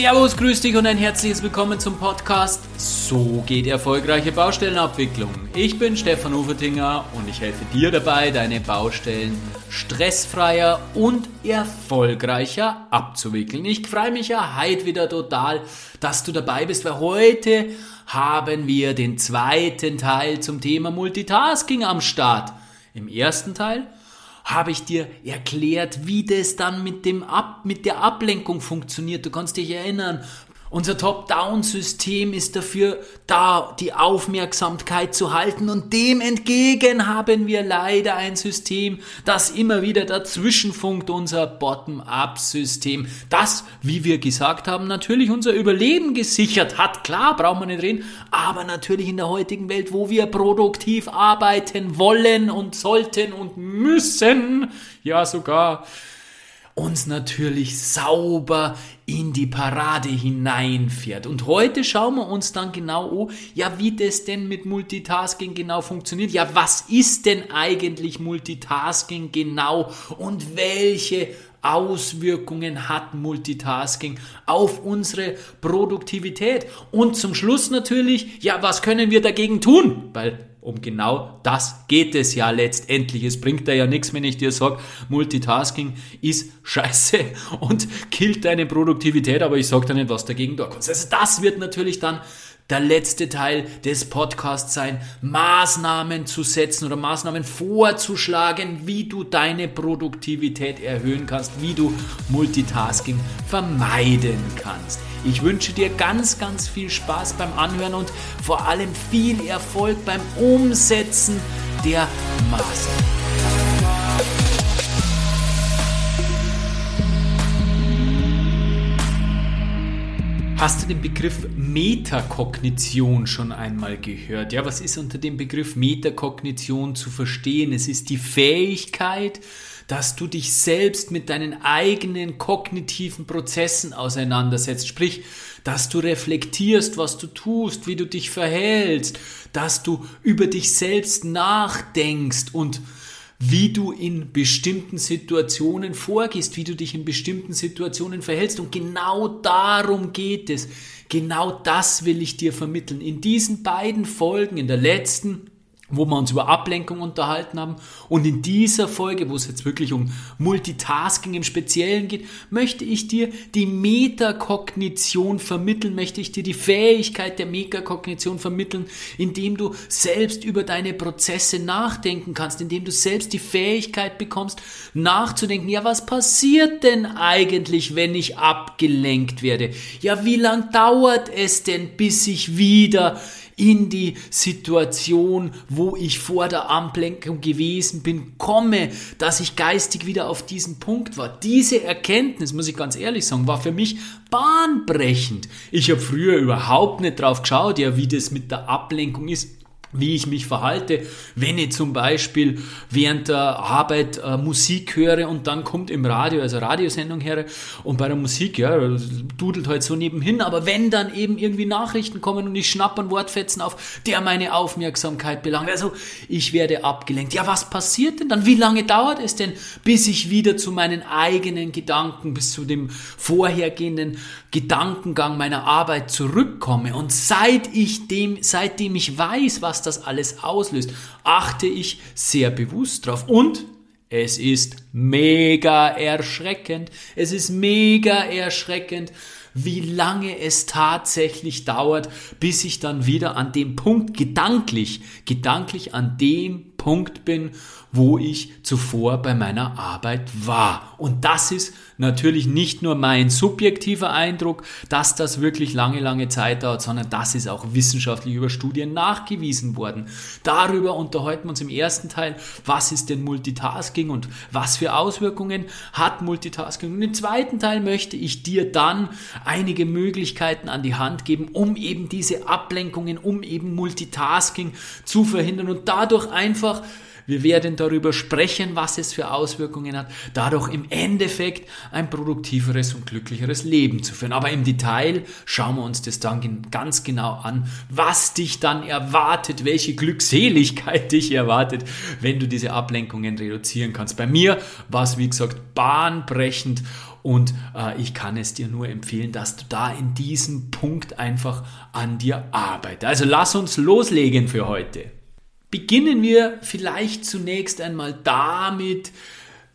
Servus, grüß dich und ein herzliches Willkommen zum Podcast So geht erfolgreiche Baustellenabwicklung. Ich bin Stefan Ufertinger und ich helfe dir dabei, deine Baustellen stressfreier und erfolgreicher abzuwickeln. Ich freue mich ja heute wieder total, dass du dabei bist, weil heute haben wir den zweiten Teil zum Thema Multitasking am Start. Im ersten Teil habe ich dir erklärt, wie das dann mit, dem Ab, mit der Ablenkung funktioniert. Du kannst dich erinnern, unser Top-Down-System ist dafür da, die Aufmerksamkeit zu halten. Und dem entgegen haben wir leider ein System, das immer wieder dazwischenfunkt, unser Bottom-Up-System, das, wie wir gesagt haben, natürlich unser Überleben gesichert hat. Klar, brauchen wir nicht reden, aber natürlich in der heutigen Welt, wo wir produktiv arbeiten wollen und sollten und müssen, ja sogar uns natürlich sauber in die Parade hineinfährt. Und heute schauen wir uns dann genau an, ja, wie das denn mit Multitasking genau funktioniert. Ja, was ist denn eigentlich Multitasking genau und welche Auswirkungen hat Multitasking auf unsere Produktivität? Und zum Schluss natürlich, ja, was können wir dagegen tun? Weil um genau das geht es ja letztendlich. Es bringt da ja nichts, wenn ich dir sage, Multitasking ist scheiße und killt deine Produktivität, aber ich sage dir nicht, was dagegen da kommt. Also das wird natürlich dann der letzte Teil des Podcasts sein, Maßnahmen zu setzen oder Maßnahmen vorzuschlagen, wie du deine Produktivität erhöhen kannst, wie du Multitasking vermeiden kannst. Ich wünsche dir ganz, ganz viel Spaß beim Anhören und vor allem viel Erfolg beim Umsetzen der Maßnahmen. Hast du den Begriff Metakognition schon einmal gehört? Ja, was ist unter dem Begriff Metakognition zu verstehen? Es ist die Fähigkeit, dass du dich selbst mit deinen eigenen kognitiven Prozessen auseinandersetzt. Sprich, dass du reflektierst, was du tust, wie du dich verhältst, dass du über dich selbst nachdenkst und wie du in bestimmten Situationen vorgehst, wie du dich in bestimmten Situationen verhältst. Und genau darum geht es. Genau das will ich dir vermitteln. In diesen beiden Folgen, in der letzten wo wir uns über Ablenkung unterhalten haben. Und in dieser Folge, wo es jetzt wirklich um Multitasking im Speziellen geht, möchte ich dir die Metakognition vermitteln, möchte ich dir die Fähigkeit der Metakognition vermitteln, indem du selbst über deine Prozesse nachdenken kannst, indem du selbst die Fähigkeit bekommst, nachzudenken, ja, was passiert denn eigentlich, wenn ich abgelenkt werde? Ja, wie lang dauert es denn, bis ich wieder in die Situation, wo ich vor der Ablenkung gewesen bin, komme, dass ich geistig wieder auf diesen Punkt war. Diese Erkenntnis, muss ich ganz ehrlich sagen, war für mich bahnbrechend. Ich habe früher überhaupt nicht drauf geschaut, ja, wie das mit der Ablenkung ist wie ich mich verhalte, wenn ich zum Beispiel während der Arbeit äh, Musik höre und dann kommt im Radio, also Radiosendung her und bei der Musik, ja, dudelt halt so nebenhin, aber wenn dann eben irgendwie Nachrichten kommen und ich schnapp ein Wortfetzen auf, der meine Aufmerksamkeit belangt, also ich werde abgelenkt. Ja, was passiert denn dann? Wie lange dauert es denn, bis ich wieder zu meinen eigenen Gedanken, bis zu dem vorhergehenden Gedankengang meiner Arbeit zurückkomme? Und seit ich dem, seitdem ich weiß, was das alles auslöst, achte ich sehr bewusst drauf. Und es ist mega erschreckend. Es ist mega erschreckend, wie lange es tatsächlich dauert, bis ich dann wieder an dem Punkt gedanklich, gedanklich an dem Punkt bin, wo ich zuvor bei meiner Arbeit war. Und das ist natürlich nicht nur mein subjektiver Eindruck, dass das wirklich lange, lange Zeit dauert, sondern das ist auch wissenschaftlich über Studien nachgewiesen worden. Darüber unterhalten wir uns im ersten Teil, was ist denn Multitasking und was für Auswirkungen hat Multitasking. Und im zweiten Teil möchte ich dir dann einige Möglichkeiten an die Hand geben, um eben diese Ablenkungen, um eben Multitasking zu verhindern und dadurch einfach wir werden darüber sprechen, was es für Auswirkungen hat, dadurch im Endeffekt ein produktiveres und glücklicheres Leben zu führen. Aber im Detail schauen wir uns das dann ganz genau an, was dich dann erwartet, welche Glückseligkeit dich erwartet, wenn du diese Ablenkungen reduzieren kannst. Bei mir war es, wie gesagt, bahnbrechend Und äh, ich kann es dir nur empfehlen, dass du da in diesem Punkt einfach an dir arbeitest. Also lass uns loslegen für heute. Beginnen wir vielleicht zunächst einmal damit,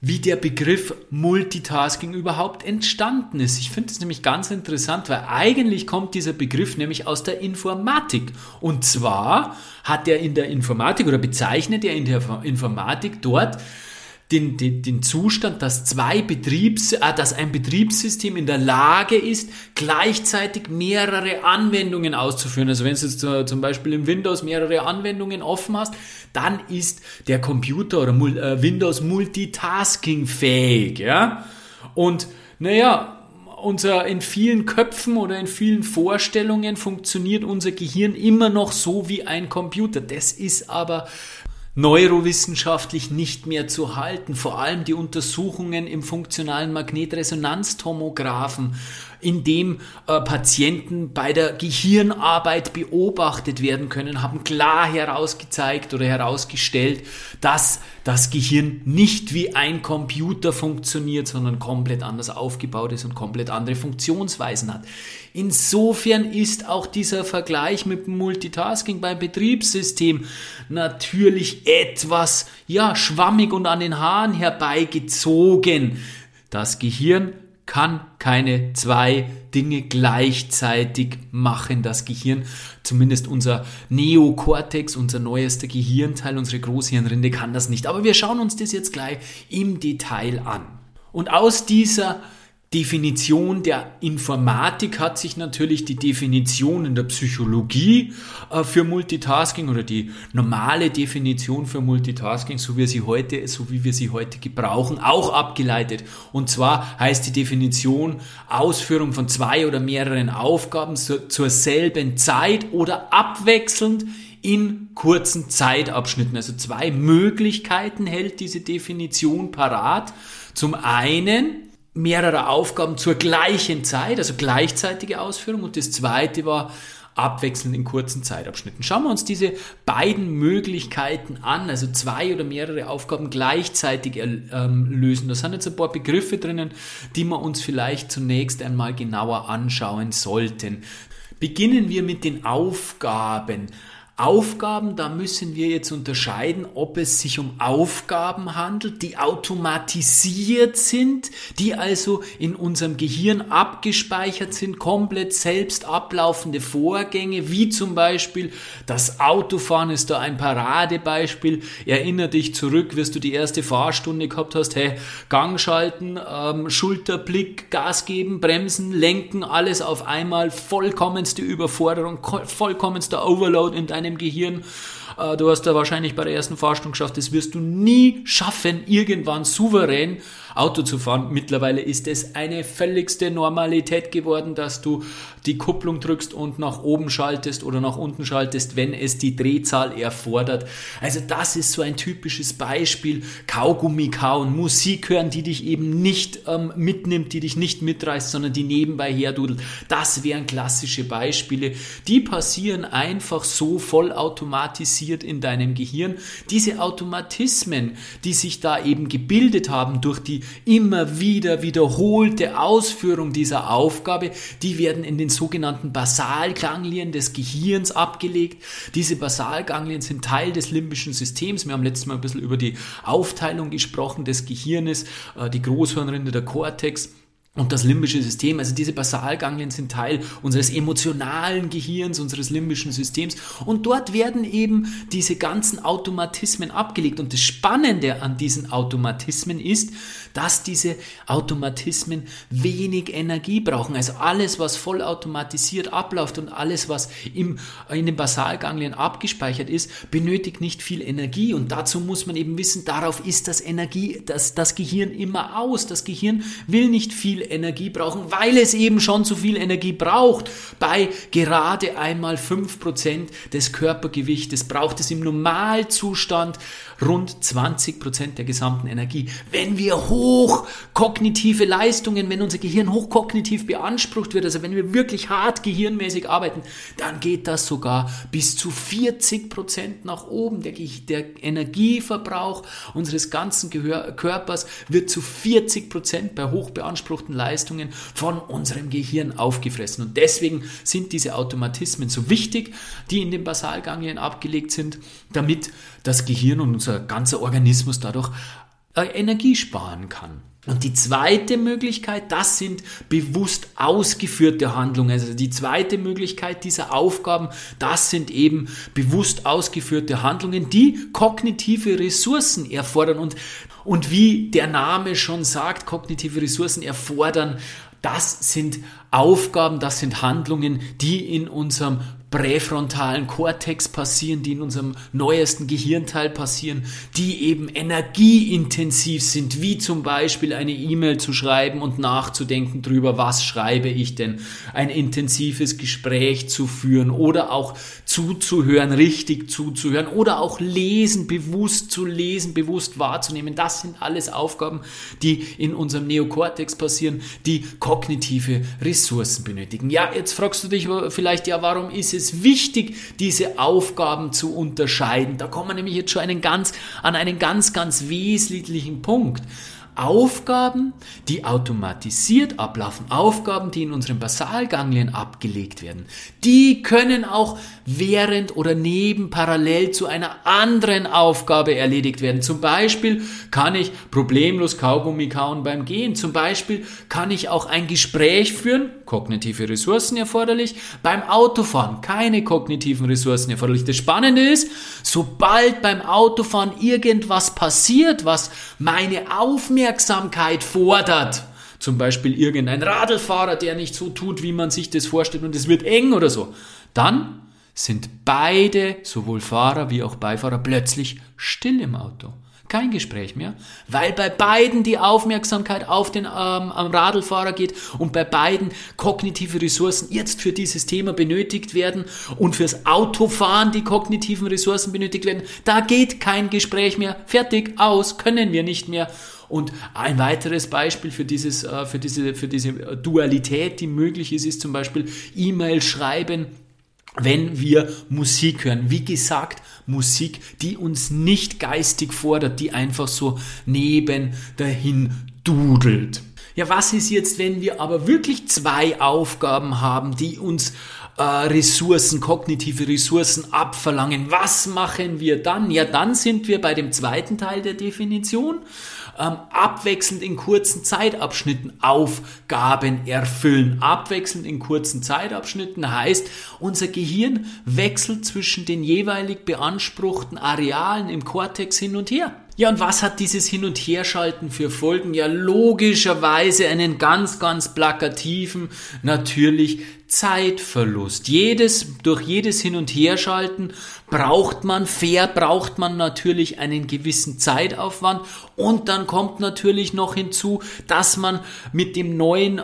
wie der Begriff Multitasking überhaupt entstanden ist. Ich finde es nämlich ganz interessant, weil eigentlich kommt dieser Begriff nämlich aus der Informatik. Und zwar hat er in der Informatik oder bezeichnet er in der Informatik dort den, den, den Zustand, dass zwei Betriebs, äh, dass ein Betriebssystem in der Lage ist, gleichzeitig mehrere Anwendungen auszuführen. Also wenn du jetzt äh, zum Beispiel im Windows mehrere Anwendungen offen hast, dann ist der Computer oder äh, Windows Multitasking fähig, ja. Und naja, unser, in vielen Köpfen oder in vielen Vorstellungen funktioniert unser Gehirn immer noch so wie ein Computer. Das ist aber neurowissenschaftlich nicht mehr zu halten. Vor allem die Untersuchungen im funktionalen Magnetresonanztomographen, in dem äh, Patienten bei der Gehirnarbeit beobachtet werden können, haben klar herausgezeigt oder herausgestellt, dass das Gehirn nicht wie ein Computer funktioniert, sondern komplett anders aufgebaut ist und komplett andere Funktionsweisen hat. Insofern ist auch dieser Vergleich mit dem Multitasking beim Betriebssystem natürlich etwas, ja, schwammig und an den Haaren herbeigezogen. Das Gehirn kann keine zwei Dinge gleichzeitig machen. Das Gehirn, zumindest unser Neokortex, unser neuester Gehirnteil, unsere Großhirnrinde kann das nicht. Aber wir schauen uns das jetzt gleich im Detail an. Und aus dieser Definition der Informatik hat sich natürlich die Definition in der Psychologie äh, für Multitasking oder die normale Definition für Multitasking, so wie, sie heute, so wie wir sie heute gebrauchen, auch abgeleitet. Und zwar heißt die Definition Ausführung von zwei oder mehreren Aufgaben zur, zur selben Zeit oder abwechselnd in kurzen Zeitabschnitten. Also zwei Möglichkeiten hält diese Definition parat. Zum einen mehrerer Aufgaben zur gleichen Zeit, also gleichzeitige Ausführung. Und das zweite war abwechselnd in kurzen Zeitabschnitten. Schauen wir uns diese beiden Möglichkeiten an, also zwei oder mehrere Aufgaben gleichzeitig ähm, lösen. Da sind jetzt ein paar Begriffe drinnen, die wir uns vielleicht zunächst einmal genauer anschauen sollten. Beginnen wir mit den Aufgaben. Aufgaben, da müssen wir jetzt unterscheiden, ob es sich um Aufgaben handelt, die automatisiert sind, die also in unserem Gehirn abgespeichert sind, komplett selbst ablaufende Vorgänge, wie zum Beispiel das Autofahren ist da ein Paradebeispiel. Erinner dich zurück, wirst du die erste Fahrstunde gehabt hast, hey, Gang schalten, ähm, Schulterblick, Gas geben, bremsen, lenken, alles auf einmal, vollkommenste Überforderung, vollkommenster Overload in deinem deinem Gehirn. Äh, du hast da wahrscheinlich bei der ersten Fahrstunde geschafft, das wirst du nie schaffen, irgendwann souverän Auto zu fahren. Mittlerweile ist es eine völligste Normalität geworden, dass du die Kupplung drückst und nach oben schaltest oder nach unten schaltest, wenn es die Drehzahl erfordert. Also das ist so ein typisches Beispiel. Kaugummi kauen, Musik hören, die dich eben nicht ähm, mitnimmt, die dich nicht mitreißt, sondern die nebenbei herdudelt. Das wären klassische Beispiele. Die passieren einfach so vollautomatisiert in deinem Gehirn. Diese Automatismen, die sich da eben gebildet haben durch die immer wieder wiederholte Ausführung dieser Aufgabe, die werden in den sogenannten Basalganglien des Gehirns abgelegt. Diese Basalganglien sind Teil des limbischen Systems. Wir haben letztes Mal ein bisschen über die Aufteilung gesprochen des Gehirnes, äh, die Großhirnrinde, der Kortex und das limbische System, also diese Basalganglien sind Teil unseres emotionalen Gehirns, unseres limbischen Systems. Und dort werden eben diese ganzen Automatismen abgelegt. Und das Spannende an diesen Automatismen ist, dass diese Automatismen wenig Energie brauchen. Also alles, was vollautomatisiert abläuft und alles, was im, in den Basalganglien abgespeichert ist, benötigt nicht viel Energie. Und dazu muss man eben wissen, darauf ist das Energie, das, das Gehirn immer aus. Das Gehirn will nicht viel Energie brauchen, weil es eben schon zu viel Energie braucht. Bei gerade einmal 5% des Körpergewichtes braucht es im Normalzustand rund 20% der gesamten Energie. Wenn wir hoch kognitive Leistungen, wenn unser Gehirn hochkognitiv beansprucht wird, also wenn wir wirklich hart gehirnmäßig arbeiten, dann geht das sogar bis zu 40% nach oben. Der, der Energieverbrauch unseres ganzen Gehör Körpers wird zu 40% bei hochbeanspruchten Leistungen von unserem Gehirn aufgefressen. Und deswegen sind diese Automatismen so wichtig, die in den Basalganglien abgelegt sind, damit das Gehirn und unser ganzer Organismus dadurch äh, Energie sparen kann. Und die zweite Möglichkeit, das sind bewusst ausgeführte Handlungen. Also die zweite Möglichkeit dieser Aufgaben, das sind eben bewusst ausgeführte Handlungen, die kognitive Ressourcen erfordern. Und, und wie der Name schon sagt, kognitive Ressourcen erfordern, das sind Aufgaben, das sind Handlungen, die in unserem präfrontalen Kortex passieren, die in unserem neuesten Gehirnteil passieren, die eben energieintensiv sind, wie zum Beispiel eine E-Mail zu schreiben und nachzudenken darüber, was schreibe ich denn, ein intensives Gespräch zu führen oder auch zuzuhören, richtig zuzuhören oder auch lesen, bewusst zu lesen, bewusst wahrzunehmen. Das sind alles Aufgaben, die in unserem Neokortex passieren, die kognitive Ressourcen benötigen. Ja, jetzt fragst du dich vielleicht, ja, warum ist es wichtig, diese Aufgaben zu unterscheiden. Da kommen wir nämlich jetzt schon einen ganz, an einen ganz, ganz wesentlichen Punkt. Aufgaben, die automatisiert ablaufen, Aufgaben, die in unseren Basalganglien abgelegt werden, die können auch während oder neben parallel zu einer anderen Aufgabe erledigt werden. Zum Beispiel kann ich problemlos Kaugummi kauen beim Gehen. Zum Beispiel kann ich auch ein Gespräch führen, kognitive Ressourcen erforderlich, beim Autofahren, keine kognitiven Ressourcen erforderlich. Das Spannende ist, sobald beim Autofahren irgendwas passiert, was meine Aufmerksamkeit fordert, zum Beispiel irgendein Radlfahrer, der nicht so tut, wie man sich das vorstellt und es wird eng oder so, dann sind beide, sowohl Fahrer wie auch Beifahrer, plötzlich still im Auto. Kein Gespräch mehr, weil bei beiden die Aufmerksamkeit auf den ähm, Radlfahrer geht und bei beiden kognitive Ressourcen jetzt für dieses Thema benötigt werden und fürs Autofahren die kognitiven Ressourcen benötigt werden. Da geht kein Gespräch mehr. Fertig, aus, können wir nicht mehr. Und ein weiteres Beispiel für, dieses, äh, für, diese, für diese Dualität, die möglich ist, ist zum Beispiel E-Mail schreiben wenn wir Musik hören. Wie gesagt, Musik, die uns nicht geistig fordert, die einfach so neben dahin dudelt. Ja, was ist jetzt, wenn wir aber wirklich zwei Aufgaben haben, die uns äh, Ressourcen, kognitive Ressourcen abverlangen? Was machen wir dann? Ja, dann sind wir bei dem zweiten Teil der Definition ähm, abwechselnd in kurzen Zeitabschnitten Aufgaben erfüllen. Abwechselnd in kurzen Zeitabschnitten heißt, unser Gehirn wechselt zwischen den jeweilig beanspruchten Arealen im Kortex hin und her. Ja, und was hat dieses Hin- und Herschalten für Folgen? Ja, logischerweise einen ganz, ganz plakativen, natürlich Zeitverlust. Jedes, durch jedes Hin- und Herschalten braucht man, fair braucht man natürlich einen gewissen Zeitaufwand und dann kommt natürlich noch hinzu, dass man mit dem neuen,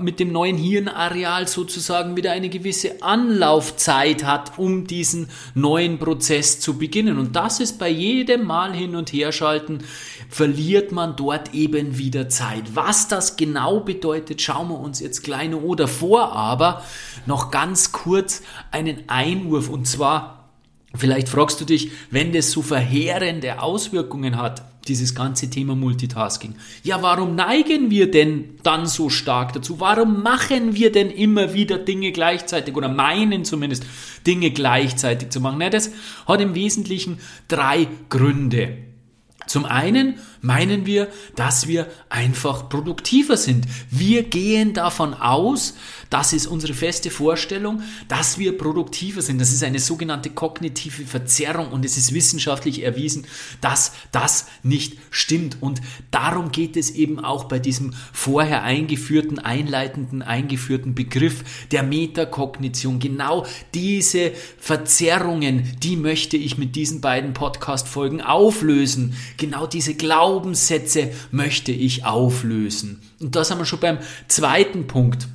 mit dem neuen Hirnareal sozusagen wieder eine gewisse Anlaufzeit hat, um diesen neuen Prozess zu beginnen. Und das ist bei jedem Mal Hin- und Herschalten, verliert man dort eben wieder Zeit. Was das genau bedeutet, schauen wir uns jetzt kleine oder vor, aber noch ganz kurz einen Einwurf und zwar Vielleicht fragst du dich, wenn das so verheerende Auswirkungen hat, dieses ganze Thema Multitasking. Ja, warum neigen wir denn dann so stark dazu? Warum machen wir denn immer wieder Dinge gleichzeitig oder meinen zumindest Dinge gleichzeitig zu machen? Na, das hat im Wesentlichen drei Gründe. Zum einen meinen wir, dass wir einfach produktiver sind. Wir gehen davon aus, das ist unsere feste Vorstellung, dass wir produktiver sind. Das ist eine sogenannte kognitive Verzerrung und es ist wissenschaftlich erwiesen, dass das nicht stimmt. Und darum geht es eben auch bei diesem vorher eingeführten, einleitenden, eingeführten Begriff der Metakognition. Genau diese Verzerrungen, die möchte ich mit diesen beiden Podcast-Folgen auflösen. Genau diese Glaubenssätze möchte ich auflösen. Und da sind wir schon beim zweiten Punkt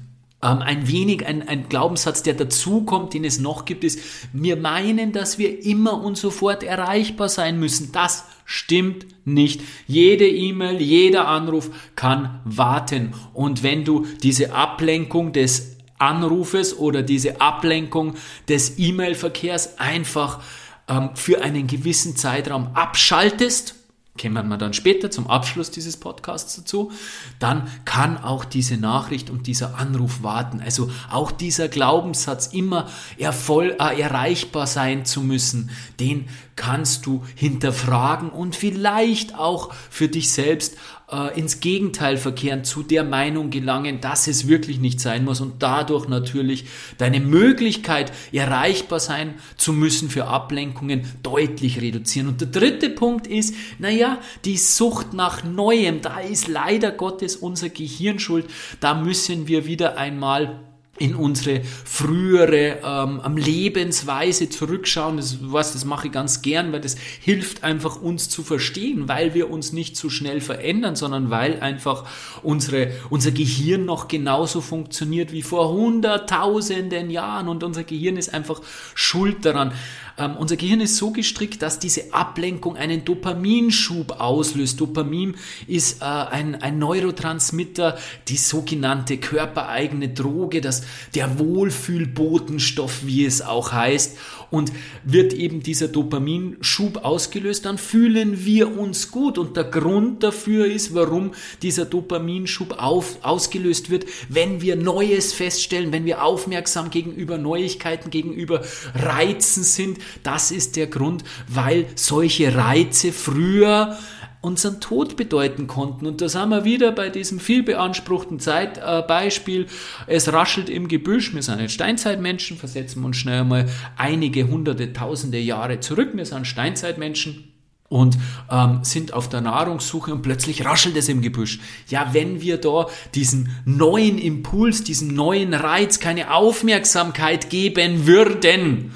ähm, ein wenig ein, ein Glaubenssatz, der dazukommt, den es noch gibt, ist, wir meinen, dass wir immer und sofort erreichbar sein müssen. Das stimmt nicht. Jede E-Mail, jeder Anruf kann warten. Und wenn du diese Ablenkung des Anrufes oder diese Ablenkung des E-Mail-Verkehrs einfach ähm, für einen gewissen Zeitraum abschaltest, kämen wir dann später zum Abschluss dieses Podcasts dazu, dann kann auch diese Nachricht und dieser Anruf warten. Also auch dieser Glaubenssatz, immer ervoll, äh, erreichbar sein zu müssen, den kannst du hinterfragen und vielleicht auch für dich selbst äh, ins Gegenteil verkehren, zu der Meinung gelangen, dass es wirklich nicht sein muss und dadurch natürlich deine Möglichkeit, erreichbar sein zu müssen für Ablenkungen, deutlich reduzieren. Und der dritte Punkt ist, naja, die Sucht nach Neuem, da ist leider Gottes unser Gehirn schuld, da müssen wir wieder einmal in unsere frühere ähm, Lebensweise zurückschauen. Das, was, das mache ich ganz gern, weil das hilft einfach uns zu verstehen, weil wir uns nicht zu schnell verändern, sondern weil einfach unsere, unser Gehirn noch genauso funktioniert wie vor hunderttausenden Jahren und unser Gehirn ist einfach schuld daran. Ähm, unser Gehirn ist so gestrickt, dass diese Ablenkung einen Dopaminschub auslöst. Dopamin ist äh, ein, ein Neurotransmitter, die sogenannte körpereigene Droge, das, der Wohlfühlbotenstoff, wie es auch heißt. Und wird eben dieser Dopaminschub ausgelöst, dann fühlen wir uns gut. Und der Grund dafür ist, warum dieser Dopaminschub auf, ausgelöst wird, wenn wir Neues feststellen, wenn wir aufmerksam gegenüber Neuigkeiten, gegenüber Reizen sind, das ist der Grund, weil solche Reize früher unseren Tod bedeuten konnten. Und da sind wir wieder bei diesem viel beanspruchten Zeitbeispiel. es raschelt im Gebüsch. Wir sind ein Steinzeitmenschen, versetzen wir uns schnell einmal einige hunderte, tausende Jahre zurück. Wir sind Steinzeitmenschen und ähm, sind auf der Nahrungssuche und plötzlich raschelt es im Gebüsch. Ja, wenn wir da diesen neuen Impuls, diesen neuen Reiz keine Aufmerksamkeit geben würden,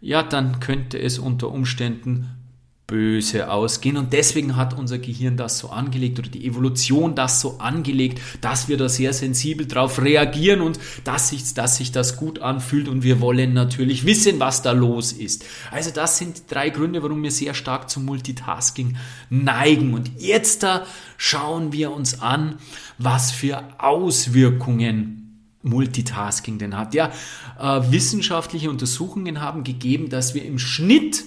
ja, dann könnte es unter Umständen böse ausgehen. Und deswegen hat unser Gehirn das so angelegt oder die Evolution das so angelegt, dass wir da sehr sensibel drauf reagieren und dass sich, dass sich das gut anfühlt und wir wollen natürlich wissen, was da los ist. Also das sind drei Gründe, warum wir sehr stark zum Multitasking neigen. Und jetzt da schauen wir uns an, was für Auswirkungen Multitasking denn hat. Ja, äh, wissenschaftliche Untersuchungen haben gegeben, dass wir im Schnitt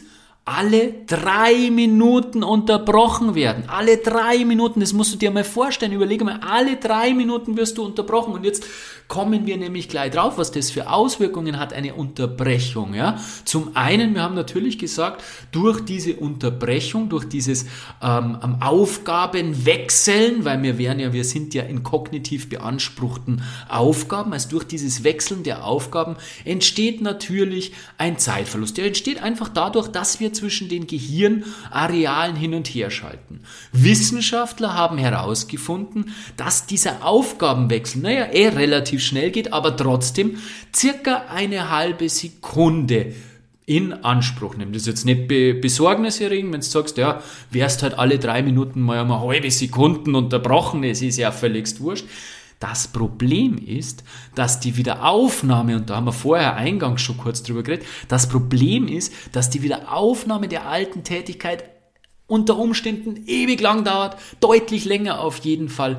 alle drei Minuten unterbrochen werden. Alle drei Minuten, das musst du dir mal vorstellen. Überlege mal, alle drei Minuten wirst du unterbrochen. Und jetzt kommen wir nämlich gleich drauf, was das für Auswirkungen hat, eine Unterbrechung. Ja? Zum einen, wir haben natürlich gesagt, durch diese Unterbrechung, durch dieses ähm, Aufgabenwechseln, weil wir wären ja, wir sind ja in kognitiv beanspruchten Aufgaben, also durch dieses Wechseln der Aufgaben entsteht natürlich ein Zeitverlust. Der entsteht einfach dadurch, dass wir zwischen den Gehirnarealen hin und her schalten. Wissenschaftler haben herausgefunden, dass dieser Aufgabenwechsel, naja, eh relativ schnell geht, aber trotzdem circa eine halbe Sekunde in Anspruch nimmt. Das ist jetzt nicht be besorgniserregend, wenn du sagst, ja, wärst halt alle drei Minuten mal eine halbe Sekunden unterbrochen, es ist ja völlig wurscht. Das Problem ist, dass die Wiederaufnahme, und da haben wir vorher eingangs schon kurz drüber geredet, das Problem ist, dass die Wiederaufnahme der alten Tätigkeit unter Umständen ewig lang dauert, deutlich länger auf jeden Fall.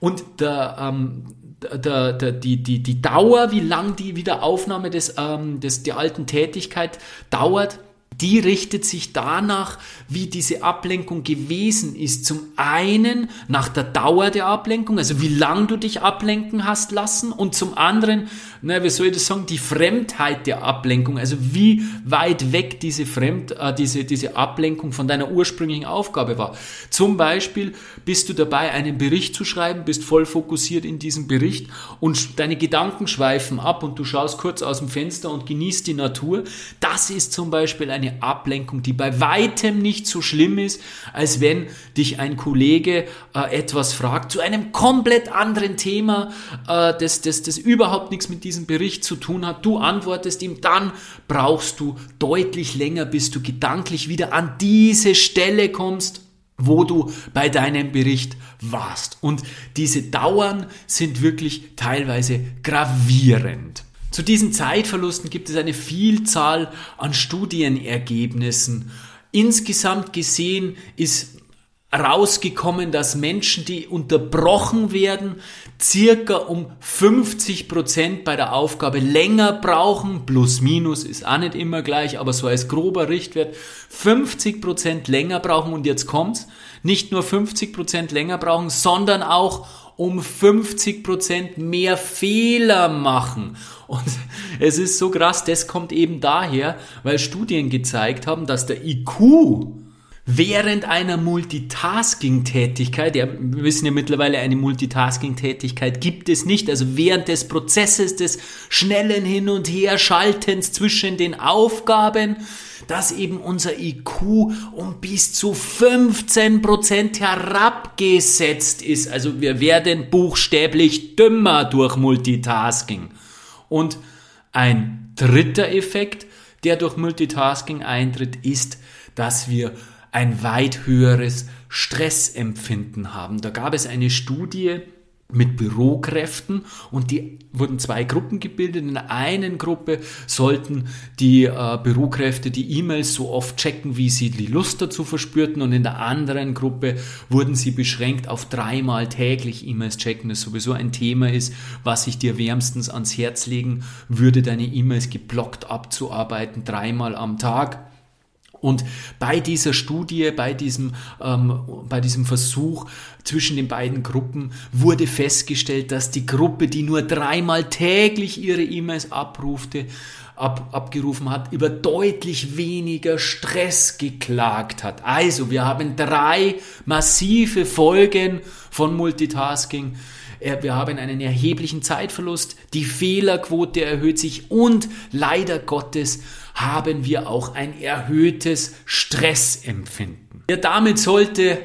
Und der, ähm, der, der, die, die, die Dauer, wie lang die Wiederaufnahme des, ähm, des, der alten Tätigkeit dauert, die richtet sich danach, wie diese Ablenkung gewesen ist. Zum einen nach der Dauer der Ablenkung, also wie lang du dich ablenken hast lassen und zum anderen, na, wie soll ich das sagen, die Fremdheit der Ablenkung, also wie weit weg diese Fremd, äh, diese, diese Ablenkung von deiner ursprünglichen Aufgabe war. Zum Beispiel bist du dabei, einen Bericht zu schreiben, bist voll fokussiert in diesem Bericht und deine Gedanken schweifen ab und du schaust kurz aus dem Fenster und genießt die Natur. Das ist zum Beispiel ein eine Ablenkung, die bei weitem nicht so schlimm ist, als wenn dich ein Kollege äh, etwas fragt zu einem komplett anderen Thema, äh, das, das, das überhaupt nichts mit diesem Bericht zu tun hat. Du antwortest ihm, dann brauchst du deutlich länger, bis du gedanklich wieder an diese Stelle kommst wo du bei deinem Bericht warst. Und diese Dauern sind wirklich teilweise gravierend. Zu diesen Zeitverlusten gibt es eine Vielzahl an Studienergebnissen. Insgesamt gesehen ist rausgekommen, dass Menschen, die unterbrochen werden, circa um 50 Prozent bei der Aufgabe länger brauchen. Plus minus ist auch nicht immer gleich, aber so als grober Richtwert 50 Prozent länger brauchen. Und jetzt kommt's. Nicht nur 50 Prozent länger brauchen, sondern auch um 50 Prozent mehr Fehler machen. Und es ist so krass, das kommt eben daher, weil Studien gezeigt haben, dass der IQ während einer Multitasking-Tätigkeit, ja, wir wissen ja mittlerweile, eine Multitasking-Tätigkeit gibt es nicht, also während des Prozesses des schnellen Hin- und Herschaltens zwischen den Aufgaben, dass eben unser IQ um bis zu 15% herabgesetzt ist. Also wir werden buchstäblich dümmer durch Multitasking. Und ein dritter Effekt, der durch Multitasking eintritt, ist, dass wir ein weit höheres Stressempfinden haben. Da gab es eine Studie, mit Bürokräften und die wurden zwei Gruppen gebildet. In der einen Gruppe sollten die äh, Bürokräfte die E-Mails so oft checken, wie sie die Lust dazu verspürten und in der anderen Gruppe wurden sie beschränkt auf dreimal täglich E-Mails checken, das sowieso ein Thema ist, was ich dir wärmstens ans Herz legen würde, deine E-Mails geblockt abzuarbeiten, dreimal am Tag. Und bei dieser Studie, bei diesem, ähm, bei diesem Versuch zwischen den beiden Gruppen wurde festgestellt, dass die Gruppe, die nur dreimal täglich ihre E-Mails abrufte, ab, abgerufen hat, über deutlich weniger Stress geklagt hat. Also, wir haben drei massive Folgen von Multitasking. Wir haben einen erheblichen Zeitverlust, die Fehlerquote erhöht sich und leider Gottes haben wir auch ein erhöhtes Stressempfinden. Ja, damit sollte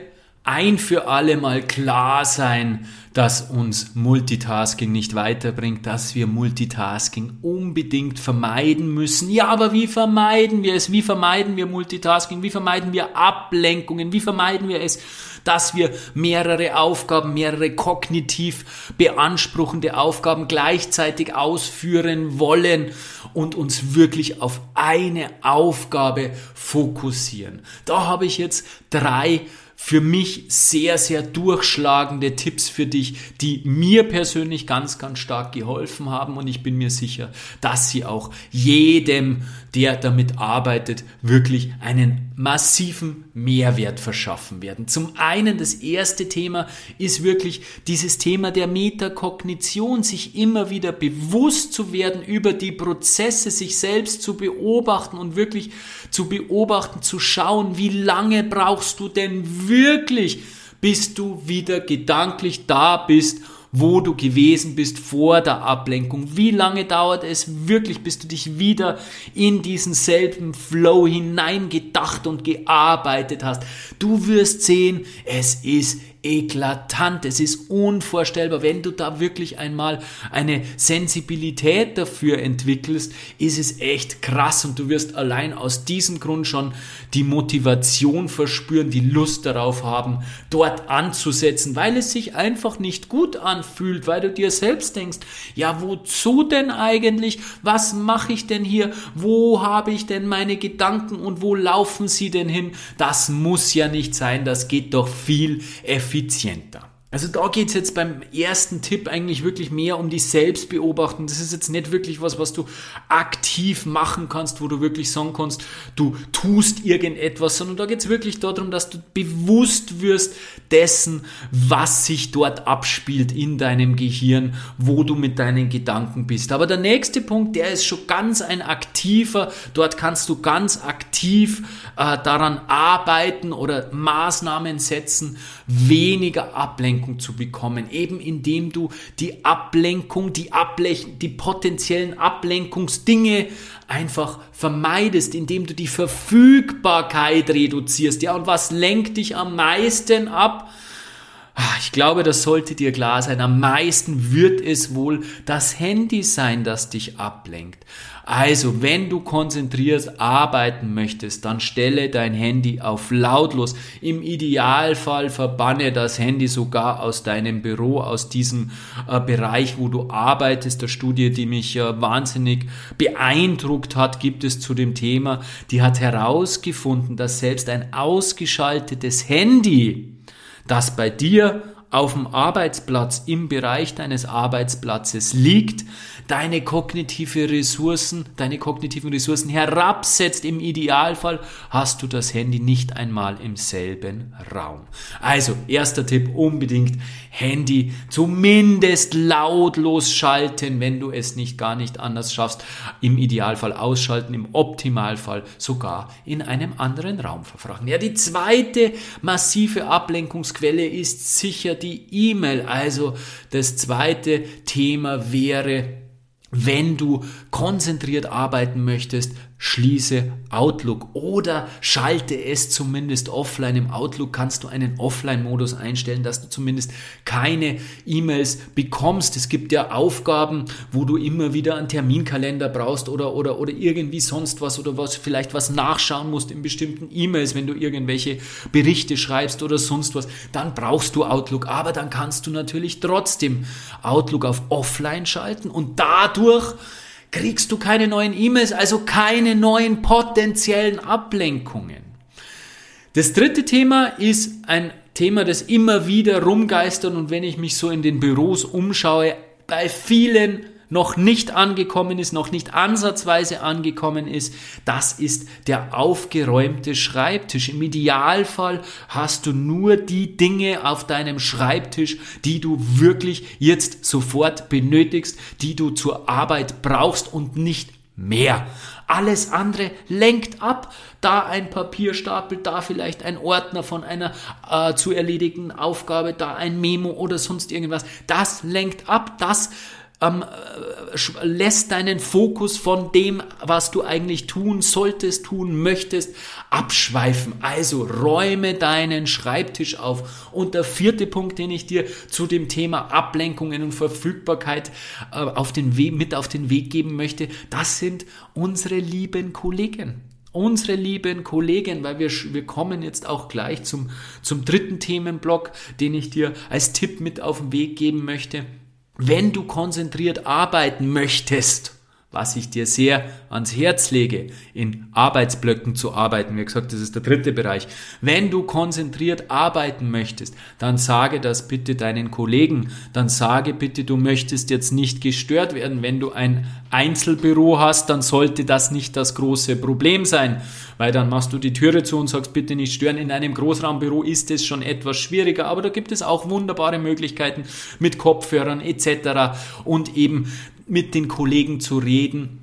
ein für alle Mal klar sein, dass uns Multitasking nicht weiterbringt, dass wir Multitasking unbedingt vermeiden müssen. Ja, aber wie vermeiden wir es? Wie vermeiden wir Multitasking? Wie vermeiden wir Ablenkungen? Wie vermeiden wir es, dass wir mehrere Aufgaben, mehrere kognitiv beanspruchende Aufgaben gleichzeitig ausführen wollen und uns wirklich auf eine Aufgabe fokussieren? Da habe ich jetzt drei für mich sehr, sehr durchschlagende Tipps für dich, die mir persönlich ganz, ganz stark geholfen haben und ich bin mir sicher, dass sie auch jedem, der damit arbeitet, wirklich einen massiven Mehrwert verschaffen werden. Zum einen, das erste Thema ist wirklich dieses Thema der Metakognition, sich immer wieder bewusst zu werden über die Prozesse, sich selbst zu beobachten und wirklich zu beobachten, zu schauen, wie lange brauchst du denn wirklich, bis du wieder gedanklich da bist, wo du gewesen bist vor der Ablenkung. Wie lange dauert es wirklich, bis du dich wieder in diesen selben Flow hineingedacht und gearbeitet hast. Du wirst sehen, es ist eklatant, es ist unvorstellbar. Wenn du da wirklich einmal eine Sensibilität dafür entwickelst, ist es echt krass und du wirst allein aus diesem Grund schon die Motivation verspüren, die Lust darauf haben, dort anzusetzen, weil es sich einfach nicht gut anfühlt, weil du dir selbst denkst, ja, wozu denn eigentlich? Was mache ich denn hier? Wo habe ich denn meine Gedanken und wo laufen sie denn hin? Das muss ja nicht sein, das geht doch viel effizienter effizienter. Also da geht es jetzt beim ersten Tipp eigentlich wirklich mehr um die Selbstbeobachtung. Das ist jetzt nicht wirklich was, was du aktiv machen kannst, wo du wirklich sagen kannst, du tust irgendetwas, sondern da geht es wirklich darum, dass du bewusst wirst dessen, was sich dort abspielt in deinem Gehirn, wo du mit deinen Gedanken bist. Aber der nächste Punkt, der ist schon ganz ein aktiver. Dort kannst du ganz aktiv äh, daran arbeiten oder Maßnahmen setzen, weniger Ablenkung Ablenkung zu bekommen, eben indem du die Ablenkung, die, Ablech die potenziellen Ablenkungsdinge einfach vermeidest, indem du die Verfügbarkeit reduzierst. Ja, und was lenkt dich am meisten ab? Ah, ich glaube, das sollte dir klar sein. Am meisten wird es wohl das Handy sein, das dich ablenkt. Also, wenn du konzentriert arbeiten möchtest, dann stelle dein Handy auf lautlos. Im Idealfall verbanne das Handy sogar aus deinem Büro, aus diesem äh, Bereich, wo du arbeitest. Der Studie, die mich äh, wahnsinnig beeindruckt hat, gibt es zu dem Thema. Die hat herausgefunden, dass selbst ein ausgeschaltetes Handy das bei dir auf dem Arbeitsplatz, im Bereich deines Arbeitsplatzes liegt, deine kognitive Ressourcen, deine kognitiven Ressourcen herabsetzt. Im Idealfall hast du das Handy nicht einmal im selben Raum. Also, erster Tipp, unbedingt Handy zumindest lautlos schalten, wenn du es nicht gar nicht anders schaffst. Im Idealfall ausschalten, im Optimalfall sogar in einem anderen Raum verfrachten. Ja, die zweite massive Ablenkungsquelle ist sicher die E-Mail. Also das zweite Thema wäre wenn du konzentriert arbeiten möchtest, schließe Outlook oder schalte es zumindest offline. Im Outlook kannst du einen Offline-Modus einstellen, dass du zumindest keine E-Mails bekommst. Es gibt ja Aufgaben, wo du immer wieder einen Terminkalender brauchst oder, oder, oder irgendwie sonst was oder was, vielleicht was nachschauen musst in bestimmten E-Mails, wenn du irgendwelche Berichte schreibst oder sonst was. Dann brauchst du Outlook, aber dann kannst du natürlich trotzdem Outlook auf Offline schalten und dadurch kriegst du keine neuen E-Mails, also keine neuen potenziellen Ablenkungen. Das dritte Thema ist ein Thema, das immer wieder rumgeistert und wenn ich mich so in den Büros umschaue, bei vielen noch nicht angekommen ist, noch nicht ansatzweise angekommen ist, das ist der aufgeräumte Schreibtisch. Im Idealfall hast du nur die Dinge auf deinem Schreibtisch, die du wirklich jetzt sofort benötigst, die du zur Arbeit brauchst und nicht mehr. Alles andere lenkt ab. Da ein Papierstapel, da vielleicht ein Ordner von einer äh, zu erledigten Aufgabe, da ein Memo oder sonst irgendwas. Das lenkt ab. Das ähm, äh, lässt deinen Fokus von dem, was du eigentlich tun solltest, tun möchtest, abschweifen. Also räume deinen Schreibtisch auf. Und der vierte Punkt, den ich dir zu dem Thema Ablenkungen und Verfügbarkeit äh, auf den Weg, mit auf den Weg geben möchte, das sind unsere lieben Kollegen unsere lieben Kollegen, weil wir, wir kommen jetzt auch gleich zum, zum dritten Themenblock, den ich dir als Tipp mit auf den Weg geben möchte. Wenn du konzentriert arbeiten möchtest, was ich dir sehr ans Herz lege, in Arbeitsblöcken zu arbeiten. Wie gesagt, das ist der dritte Bereich. Wenn du konzentriert arbeiten möchtest, dann sage das bitte deinen Kollegen. Dann sage bitte, du möchtest jetzt nicht gestört werden. Wenn du ein Einzelbüro hast, dann sollte das nicht das große Problem sein, weil dann machst du die Türe zu und sagst bitte nicht stören. In einem Großraumbüro ist es schon etwas schwieriger, aber da gibt es auch wunderbare Möglichkeiten mit Kopfhörern etc. und eben mit den Kollegen zu reden,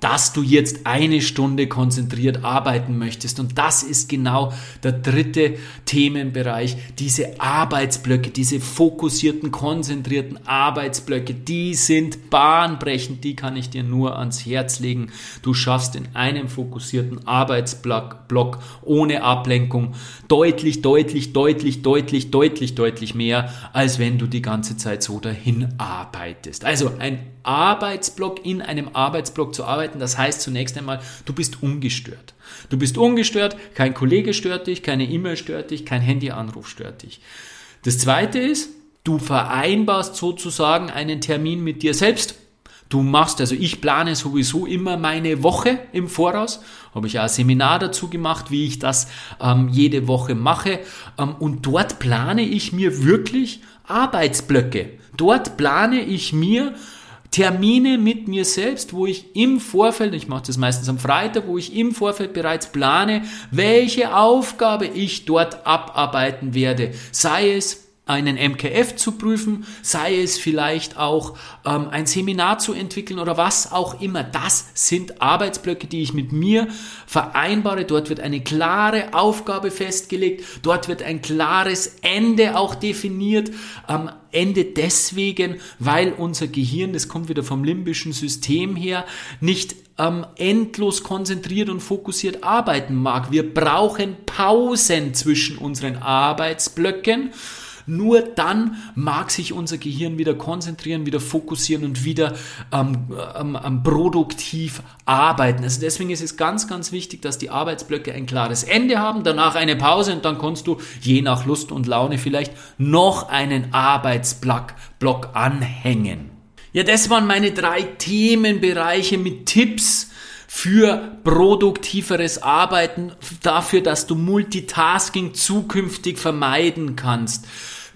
dass du jetzt eine Stunde konzentriert arbeiten möchtest. Und das ist genau der dritte Themenbereich. Diese Arbeitsblöcke, diese fokussierten, konzentrierten Arbeitsblöcke, die sind bahnbrechend. Die kann ich dir nur ans Herz legen. Du schaffst in einem fokussierten Arbeitsblock Block ohne Ablenkung deutlich, deutlich, deutlich, deutlich, deutlich, deutlich mehr, als wenn du die ganze Zeit so dahin arbeitest. Also ein Arbeitsblock in einem Arbeitsblock zu arbeiten, das heißt zunächst einmal, du bist ungestört. Du bist ungestört, kein Kollege stört dich, keine E-Mail stört dich, kein Handyanruf stört dich. Das zweite ist, du vereinbarst sozusagen einen Termin mit dir selbst. Du machst, also ich plane sowieso immer meine Woche im Voraus, habe ich auch ein Seminar dazu gemacht, wie ich das ähm, jede Woche mache. Ähm, und dort plane ich mir wirklich Arbeitsblöcke. Dort plane ich mir Termine mit mir selbst, wo ich im Vorfeld, ich mache das meistens am Freitag, wo ich im Vorfeld bereits plane, welche Aufgabe ich dort abarbeiten werde. Sei es einen MKF zu prüfen, sei es vielleicht auch ähm, ein Seminar zu entwickeln oder was auch immer. Das sind Arbeitsblöcke, die ich mit mir vereinbare. Dort wird eine klare Aufgabe festgelegt, dort wird ein klares Ende auch definiert. Ähm, Ende deswegen, weil unser Gehirn, das kommt wieder vom limbischen System her, nicht ähm, endlos konzentriert und fokussiert arbeiten mag. Wir brauchen Pausen zwischen unseren Arbeitsblöcken. Nur dann mag sich unser Gehirn wieder konzentrieren, wieder fokussieren und wieder ähm, ähm, produktiv arbeiten. Also deswegen ist es ganz, ganz wichtig, dass die Arbeitsblöcke ein klares Ende haben, danach eine Pause und dann kannst du je nach Lust und Laune vielleicht noch einen Arbeitsblock Block anhängen. Ja, das waren meine drei Themenbereiche mit Tipps, für produktiveres Arbeiten, dafür, dass du Multitasking zukünftig vermeiden kannst.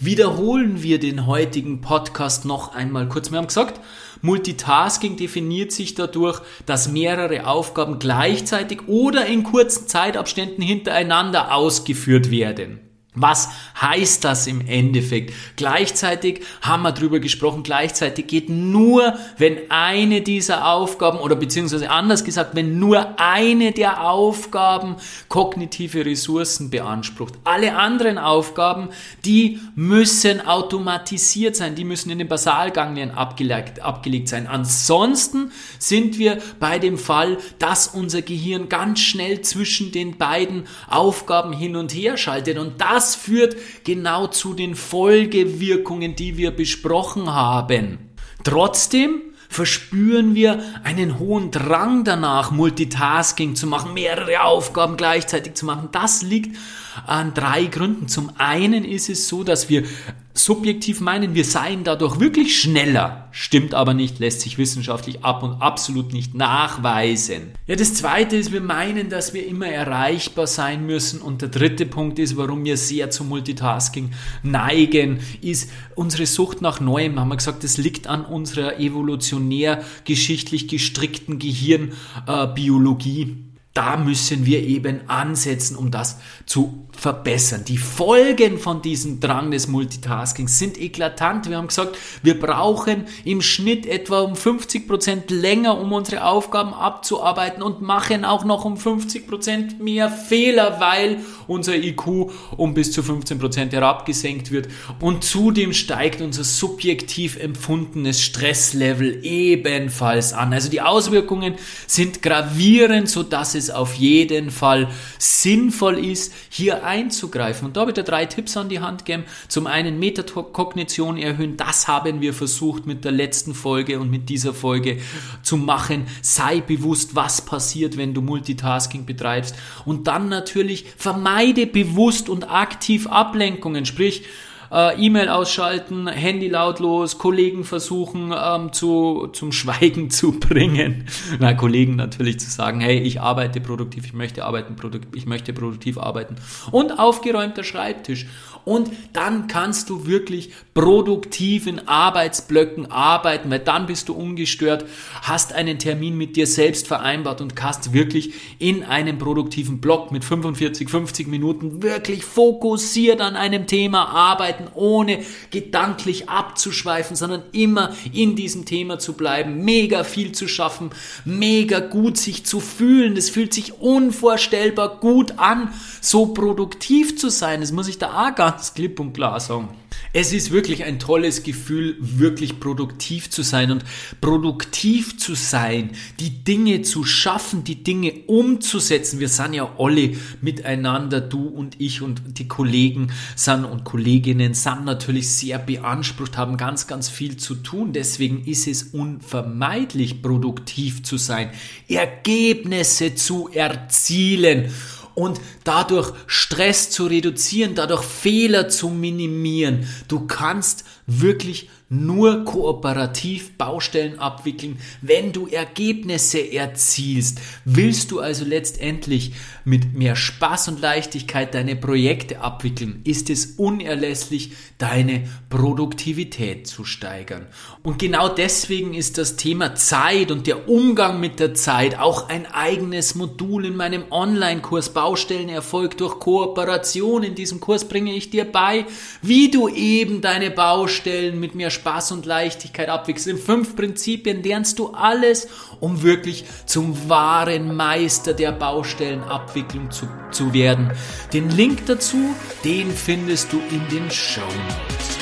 Wiederholen wir den heutigen Podcast noch einmal kurz. Wir haben gesagt, Multitasking definiert sich dadurch, dass mehrere Aufgaben gleichzeitig oder in kurzen Zeitabständen hintereinander ausgeführt werden. Was heißt das im Endeffekt? Gleichzeitig haben wir drüber gesprochen, gleichzeitig geht nur, wenn eine dieser Aufgaben oder beziehungsweise anders gesagt, wenn nur eine der Aufgaben kognitive Ressourcen beansprucht. Alle anderen Aufgaben, die müssen automatisiert sein, die müssen in den Basalganglien abgelegt, abgelegt sein. Ansonsten sind wir bei dem Fall, dass unser Gehirn ganz schnell zwischen den beiden Aufgaben hin und her schaltet und das das führt genau zu den Folgewirkungen, die wir besprochen haben. Trotzdem verspüren wir einen hohen Drang danach, Multitasking zu machen, mehrere Aufgaben gleichzeitig zu machen. Das liegt an drei Gründen. Zum einen ist es so, dass wir subjektiv meinen, wir seien dadurch wirklich schneller. Stimmt aber nicht, lässt sich wissenschaftlich ab und absolut nicht nachweisen. Ja, das zweite ist, wir meinen, dass wir immer erreichbar sein müssen. Und der dritte Punkt ist, warum wir sehr zum Multitasking neigen, ist unsere Sucht nach Neuem. Haben wir gesagt, das liegt an unserer evolutionär geschichtlich gestrickten Gehirnbiologie. Äh, da müssen wir eben ansetzen, um das zu verbessern. Die Folgen von diesem Drang des Multitaskings sind eklatant. Wir haben gesagt, wir brauchen im Schnitt etwa um 50 Prozent länger, um unsere Aufgaben abzuarbeiten und machen auch noch um 50 Prozent mehr Fehler, weil unser IQ um bis zu 15 Prozent herabgesenkt wird. Und zudem steigt unser subjektiv empfundenes Stresslevel ebenfalls an. Also die Auswirkungen sind gravierend, sodass es auf jeden Fall sinnvoll ist, hier einzugreifen. Und da dir drei Tipps an die Hand gegeben. Zum einen Metakognition erhöhen. Das haben wir versucht mit der letzten Folge und mit dieser Folge zu machen. Sei bewusst, was passiert, wenn du Multitasking betreibst. Und dann natürlich vermeide bewusst und aktiv Ablenkungen. Sprich, äh, E-Mail ausschalten, Handy lautlos, Kollegen versuchen ähm, zu, zum Schweigen zu bringen. Na, Kollegen natürlich zu sagen, hey, ich arbeite produktiv, ich möchte arbeiten, ich möchte produktiv arbeiten. Und aufgeräumter Schreibtisch. Und dann kannst du wirklich produktiv in Arbeitsblöcken arbeiten, weil dann bist du ungestört, hast einen Termin mit dir selbst vereinbart und kannst wirklich in einem produktiven Block mit 45, 50 Minuten wirklich fokussiert an einem Thema arbeiten ohne gedanklich abzuschweifen, sondern immer in diesem Thema zu bleiben, mega viel zu schaffen, mega gut sich zu fühlen. Es fühlt sich unvorstellbar gut an, so produktiv zu sein. Das muss ich da auch ganz klipp und klar sagen. Es ist wirklich ein tolles Gefühl, wirklich produktiv zu sein und produktiv zu sein, die Dinge zu schaffen, die Dinge umzusetzen. Wir sind ja alle miteinander, du und ich und die Kollegen sind und Kolleginnen sind natürlich sehr beansprucht, haben ganz, ganz viel zu tun. Deswegen ist es unvermeidlich, produktiv zu sein, Ergebnisse zu erzielen und dadurch Stress zu reduzieren, dadurch Fehler zu minimieren. Du kannst wirklich nur kooperativ Baustellen abwickeln, wenn du Ergebnisse erzielst. Willst du also letztendlich mit mehr Spaß und Leichtigkeit deine Projekte abwickeln, ist es unerlässlich, deine Produktivität zu steigern. Und genau deswegen ist das Thema Zeit und der Umgang mit der Zeit auch ein eigenes Modul in meinem Online-Kurs Baustellenerfolg durch Kooperation. In diesem Kurs bringe ich dir bei, wie du eben deine Baustellen mit mehr Spaß und Leichtigkeit abwickelst. In fünf Prinzipien lernst du alles, um wirklich zum wahren Meister der Baustellenabwicklung zu, zu werden. Den Link dazu, den findest du in den Show Notes.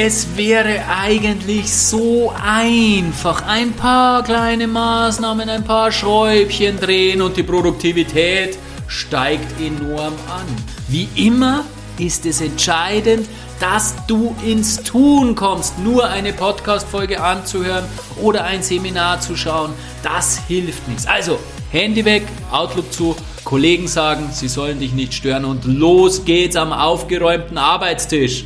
Es wäre eigentlich so einfach. Ein paar kleine Maßnahmen, ein paar Schräubchen drehen und die Produktivität steigt enorm an. Wie immer ist es entscheidend, dass du ins Tun kommst. Nur eine Podcast-Folge anzuhören oder ein Seminar zu schauen, das hilft nichts. Also, Handy weg, Outlook zu, Kollegen sagen, sie sollen dich nicht stören und los geht's am aufgeräumten Arbeitstisch.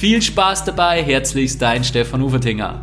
Viel Spaß dabei, herzlichst dein Stefan Ufertinger.